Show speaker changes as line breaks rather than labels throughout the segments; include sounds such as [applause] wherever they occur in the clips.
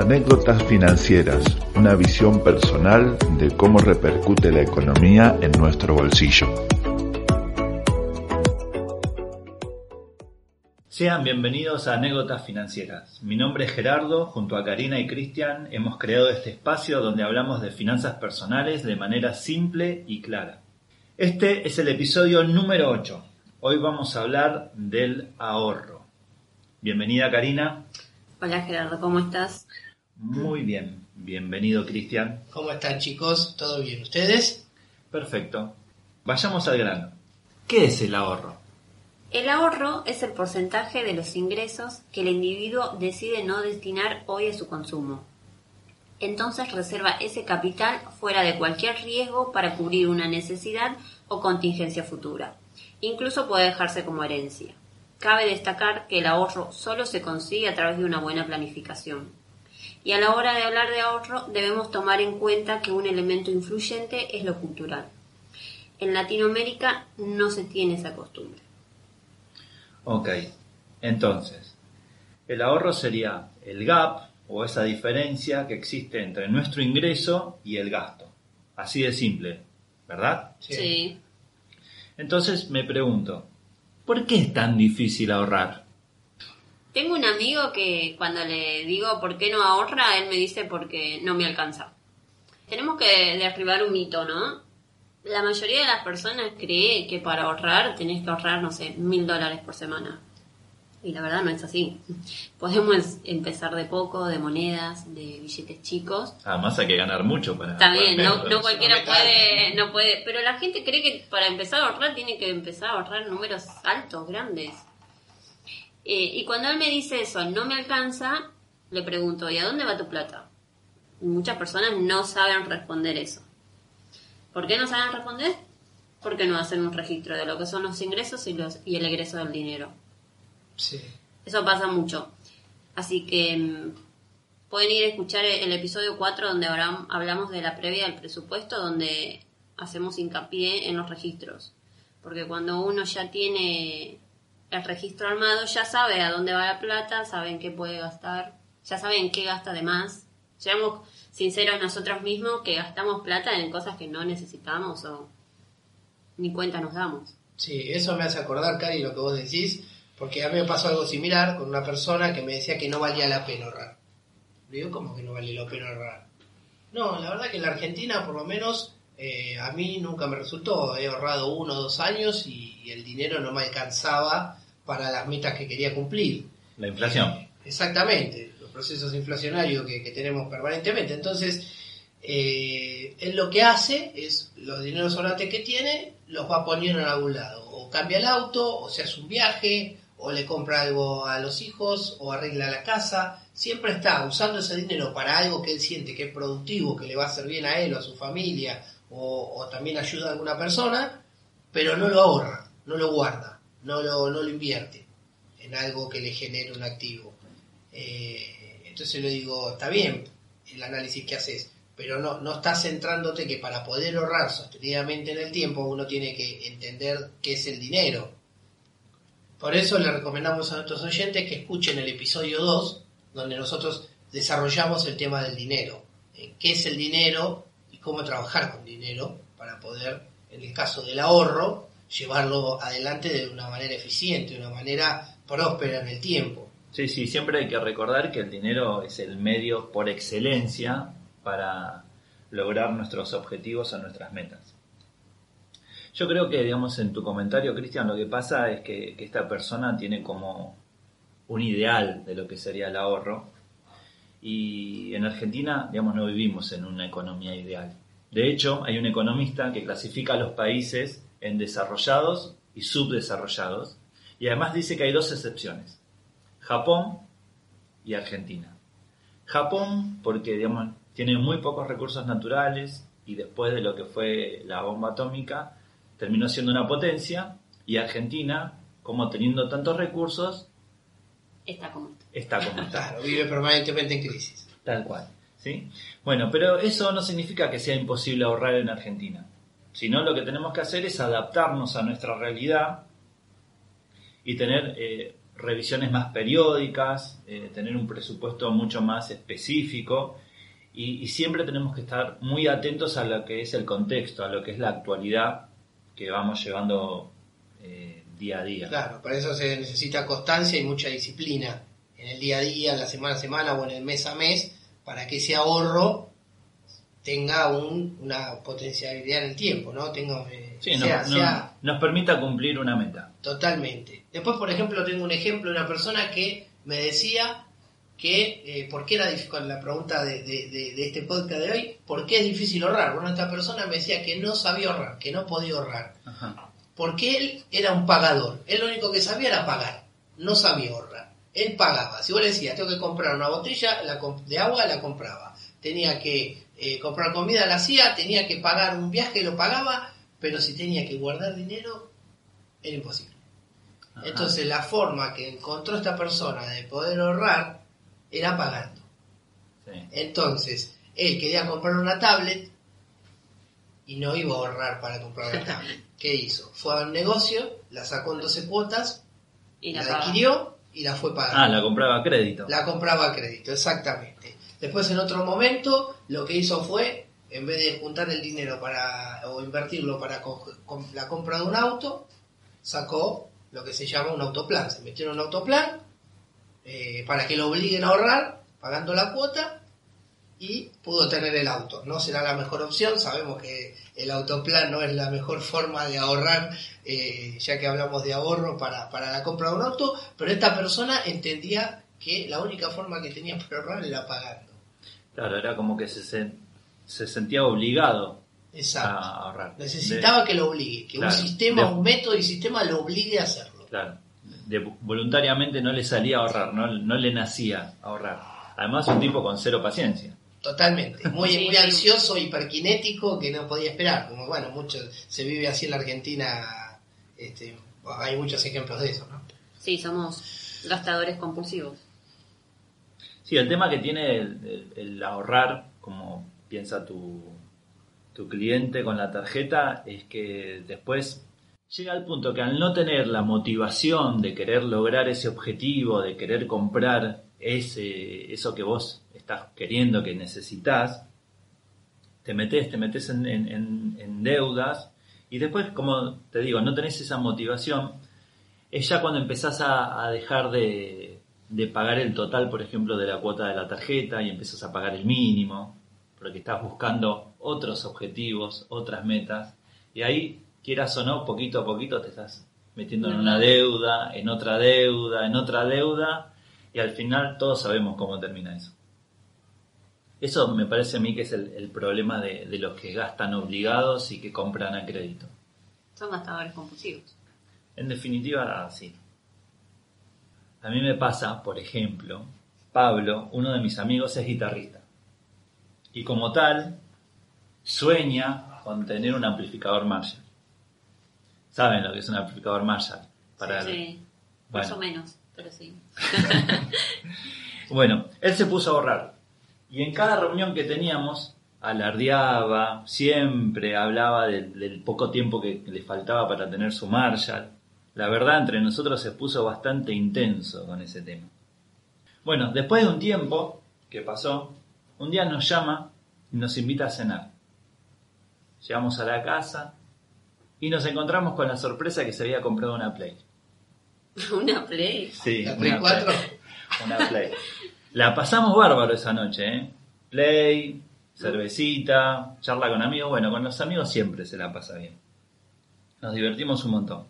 Anécdotas financieras, una visión personal de cómo repercute la economía en nuestro bolsillo.
Sean bienvenidos a Anécdotas Financieras. Mi nombre es Gerardo, junto a Karina y Cristian hemos creado este espacio donde hablamos de finanzas personales de manera simple y clara. Este es el episodio número 8. Hoy vamos a hablar del ahorro. Bienvenida Karina.
Hola Gerardo, ¿cómo estás?
Muy bien, bienvenido Cristian.
¿Cómo están chicos? ¿Todo bien? ¿Ustedes?
Perfecto. Vayamos al grano. ¿Qué es el ahorro?
El ahorro es el porcentaje de los ingresos que el individuo decide no destinar hoy a su consumo. Entonces reserva ese capital fuera de cualquier riesgo para cubrir una necesidad o contingencia futura. Incluso puede dejarse como herencia. Cabe destacar que el ahorro solo se consigue a través de una buena planificación. Y a la hora de hablar de ahorro debemos tomar en cuenta que un elemento influyente es lo cultural. En Latinoamérica no se tiene esa costumbre.
Ok, entonces, el ahorro sería el gap o esa diferencia que existe entre nuestro ingreso y el gasto. Así de simple, ¿verdad?
Sí.
Entonces me pregunto, ¿por qué es tan difícil ahorrar?
Tengo un amigo que cuando le digo por qué no ahorra, él me dice porque no me alcanza. Tenemos que derribar un mito, ¿no? La mayoría de las personas cree que para ahorrar tenés que ahorrar, no sé, mil dólares por semana. Y la verdad no es así. Podemos empezar de poco, de monedas, de billetes chicos.
Además hay que ganar mucho para...
También, no, no cualquiera puede, no puede, pero la gente cree que para empezar a ahorrar tiene que empezar a ahorrar números altos, grandes. Eh, y cuando él me dice eso, no me alcanza, le pregunto, ¿y a dónde va tu plata? Y muchas personas no saben responder eso. ¿Por qué no saben responder? Porque no hacen un registro de lo que son los ingresos y, los, y el egreso del dinero.
Sí.
Eso pasa mucho. Así que mm, pueden ir a escuchar el, el episodio 4 donde hablam- hablamos de la previa del presupuesto, donde hacemos hincapié en los registros. Porque cuando uno ya tiene el registro armado, ya sabe a dónde va la plata, sabe en qué puede gastar, ya sabe en qué gasta de más. Seamos sinceros nosotros mismos que gastamos plata en cosas que no necesitamos o ni cuenta nos damos.
Sí, eso me hace acordar, Cari, lo que vos decís, porque a mí me pasó algo similar con una persona que me decía que no valía la pena ahorrar. Le digo, ¿cómo que no vale la pena ahorrar? No, la verdad que en la Argentina, por lo menos, eh, a mí nunca me resultó. He ahorrado uno o dos años y el dinero no me alcanzaba para las metas que quería cumplir.
La inflación.
Exactamente, los procesos inflacionarios que, que tenemos permanentemente. Entonces, eh, él lo que hace es los dineros sobrantes que tiene, los va poniendo en algún lado. O cambia el auto, o se hace un viaje, o le compra algo a los hijos, o arregla la casa. Siempre está usando ese dinero para algo que él siente que es productivo, que le va a hacer bien a él o a su familia, o, o también ayuda a alguna persona, pero no lo ahorra, no lo guarda, no lo, no lo invierte en algo que le genere un activo. Eh, entonces le digo, está bien el análisis que haces, pero no, no estás centrándote que para poder ahorrar sostenidamente en el tiempo uno tiene que entender qué es el dinero. Por eso le recomendamos a nuestros oyentes que escuchen el episodio 2, donde nosotros desarrollamos el tema del dinero. Eh, ¿Qué es el dinero y cómo trabajar con dinero para poder, en el caso del ahorro, llevarlo adelante de una manera eficiente, de una manera próspera en el tiempo.
Sí, sí, siempre hay que recordar que el dinero es el medio por excelencia para lograr nuestros objetivos o nuestras metas. Yo creo que, digamos, en tu comentario, Cristian, lo que pasa es que, esta persona tiene como un ideal de lo que sería el ahorro. Y en Argentina, digamos, no vivimos en una economía ideal. De hecho, hay un economista que clasifica a los países en desarrollados y subdesarrollados. Y además dice que hay dos excepciones. Japón y Argentina. Japón, porque digamos, tiene muy pocos recursos naturales y después de lo que fue la bomba atómica, terminó siendo una potencia. Y Argentina, como teniendo tantos recursos,
Está como está.
está como está.
Claro, vive permanentemente en crisis.
Tal cual. ¿sí? Bueno, pero eso no significa que sea imposible ahorrar en Argentina. Sino lo que tenemos que hacer es adaptarnos a nuestra realidad y tener eh, revisiones más periódicas, eh, tener un presupuesto mucho más específico y, siempre tenemos que estar muy atentos a lo que es el contexto, a lo que es la actualidad que vamos llevando eh, día a día.
Claro, para eso se necesita constancia y mucha disciplina en el día a día, en la semana a semana o en el mes a mes, para que ese ahorro tenga un- una potencialidad en el tiempo, ¿no? Tenga, eh,
Sí,
sea-
no-
sea
nos permita cumplir una meta.
Totalmente. Después, por ejemplo, tengo un ejemplo de una persona que me decía que, eh, ¿por qué era difícil, con la pregunta de, de- de- de este podcast de hoy, ¿por qué es difícil ahorrar? Bueno, esta persona me decía que no sabía ahorrar, que no podía ahorrar,
Ajá.
porque él era un pagador, él lo único que sabía era pagar, no sabía ahorrar. Él pagaba, si vos le decías, tengo que comprar una botella de agua, la compraba. Tenía que eh, comprar comida, la hacía, tenía que pagar un viaje, lo pagaba, pero si tenía que guardar dinero, era imposible.
Ajá.
Entonces la forma que encontró esta persona de poder ahorrar era pagando.
Sí.
Entonces, él quería comprar una tablet y no iba a ahorrar para comprar una [laughs] tablet. ¿Qué hizo? Fue al negocio, la sacó en 12 cuotas,
Y
la,
la
adquirió y la fue
Ah,
pagando.
la compraba a crédito.
La compraba a crédito, exactamente. Después en otro momento lo que hizo fue, en vez de juntar el dinero para o invertirlo para la compra de un auto, sacó lo que se llama un autoplan. Se metió en un autoplan eh, para que lo obliguen a ahorrar, pagando la cuota y pudo tener el auto. No será la mejor opción, sabemos que el autoplan no es la mejor forma de ahorrar, eh, ya que hablamos de ahorro para, para la compra de un auto, pero esta persona entendía que la única forma que tenía para ahorrar era pagando.
Claro, era como que se, se sentía obligado
Exacto.
a ahorrar.
Necesitaba que lo obligue, que
Claro.
un sistema,
De-
un método y sistema lo obligue a hacerlo.
Claro. De- voluntariamente no le salía a ahorrar, no, no le nacía ahorrar. Además, un tipo con cero paciencia.
Totalmente, muy,
Sí,
muy ansioso, hiperkinético, que no podía esperar. Como bueno, muchos se vive así en la Argentina, este, hay muchos ejemplos de eso, ¿no?
Sí, somos gastadores compulsivos.
Sí, el tema que tiene el, ahorrar, como piensa tu, tu cliente con la tarjeta, es que después llega al punto que al no tener la motivación de querer lograr ese objetivo, de querer comprar ese, eso que vos estás queriendo, que necesitas, te metes, te metes en, en- en- en deudas y después, como te digo, no tenés esa motivación, es ya cuando empezás a, a dejar de, de pagar el total, por ejemplo, de la cuota de la tarjeta y empezás a pagar el mínimo, porque estás buscando otros objetivos, otras metas, y ahí, quieras o no, poquito a poquito te estás metiendo en una deuda, en otra deuda, en otra deuda, y al final todos sabemos cómo termina eso. Eso me parece a mí que es el, el problema de, de los que gastan obligados y que compran a crédito.
Son gastadores compulsivos.
En definitiva, sí. A mí me pasa, por ejemplo, Pablo, uno de mis amigos, es guitarrista. Y como tal, sueña con tener un amplificador Marshall. ¿Saben lo que es un amplificador Marshall? Para
Sí,
Bueno.
más o menos, pero sí. [laughs] [laughs]
Bueno, él se puso a ahorrar. Y en cada reunión que teníamos, alardeaba, siempre hablaba del, del poco tiempo que le faltaba para tener su Marshall. La verdad, entre nosotros se puso bastante intenso con ese tema. Bueno, después de un tiempo que pasó, un día nos llama y nos invita a cenar. Llegamos a la casa y nos encontramos con la sorpresa que se había comprado una Play. [laughs]
Una play.
Sí,
La Play
una
4. [laughs]
una play. La pasamos bárbaro esa noche, ¿eh? Play, cervecita, charla con amigos. Bueno, con los amigos siempre se la pasa bien. Nos divertimos un montón.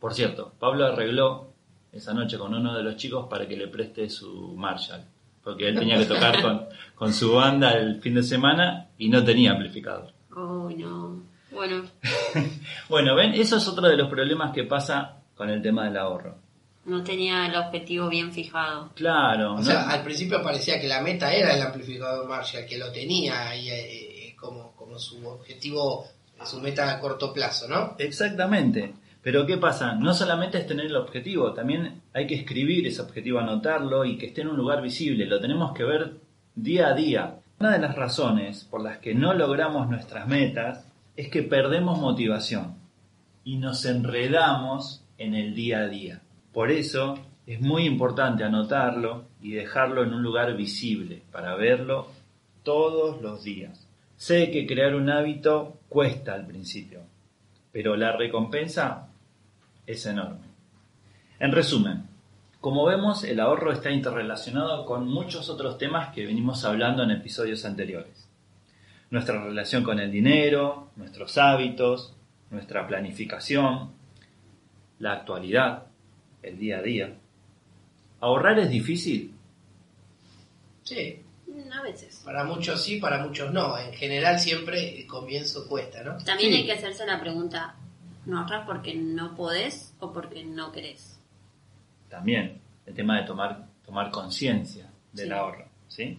Por cierto, Pablo arregló esa noche con uno de los chicos para que le preste su Marshall. Porque él tenía que tocar con, con su banda el fin de semana y no tenía amplificador.
Oh, no. Bueno, [laughs]
Bueno, ven, eso es otro de los problemas que pasa con el tema del ahorro.
no tenía el objetivo bien fijado.
Claro,
O
¿no?
sea, al principio parecía que la meta era el amplificador Marshall, que lo tenía ahí eh, eh, como, como su objetivo, su meta a corto plazo, ¿no?
Exactamente. Pero ¿qué pasa? No solamente es tener el objetivo, también hay que escribir ese objetivo, anotarlo y que esté en un lugar visible. Lo tenemos que ver día a día. Una de las razones por las que no logramos nuestras metas es que perdemos motivación y nos enredamos en el día a día. Por eso es muy importante anotarlo y dejarlo en un lugar visible para verlo todos los días. Sé que crear un hábito cuesta al principio, pero la recompensa es enorme. En resumen, como vemos, el ahorro está interrelacionado con muchos otros temas que venimos hablando en episodios anteriores. Nuestra relación con el dinero, nuestros hábitos, nuestra planificación, la actualidad, el día a día. ¿Ahorrar es difícil?
Sí,
Mm, A veces.
para muchos sí, para muchos no. En general siempre el comienzo cuesta, ¿no?
También
Sí.
hay que hacerse la pregunta, ¿no ahorras porque no podés o porque no querés?
También el tema de tomar, tomar conciencia del
Sí.
ahorro. ¿sí?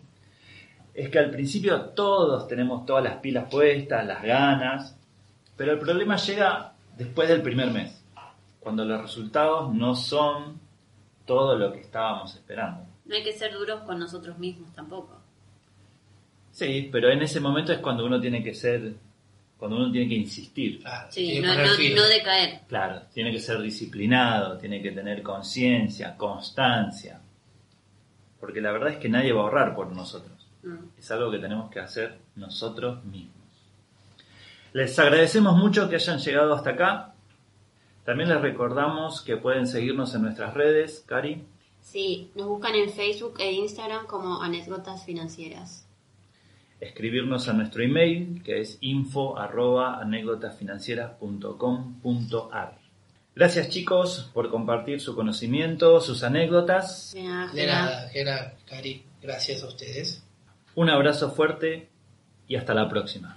Es que al principio todos tenemos todas las pilas puestas, las ganas, pero el problema llega después del primer mes, cuando los resultados no son todo lo que estábamos esperando.
No hay que ser duros con nosotros mismos tampoco.
Sí, pero en ese momento es cuando uno tiene que ser, cuando uno tiene que insistir.
Claro,
Sí, no decaer.
Claro, tiene que ser disciplinado, tiene que tener conciencia, constancia. Porque la verdad es que nadie va a ahorrar por nosotros.
Mm.
Es algo que tenemos que hacer nosotros mismos. Les agradecemos mucho que hayan llegado hasta acá. También les recordamos que pueden seguirnos en nuestras redes, Cari.
Sí, nos buscan en Facebook e Instagram como anécdotas financieras.
Escribirnos a nuestro email que es info arroba anécdotasfinancieras.com.ar. Gracias chicos por compartir su conocimiento, sus anécdotas.
De nada,
De
Gela.
nada, Gera, Cari, gracias a ustedes.
Un abrazo fuerte y hasta la próxima.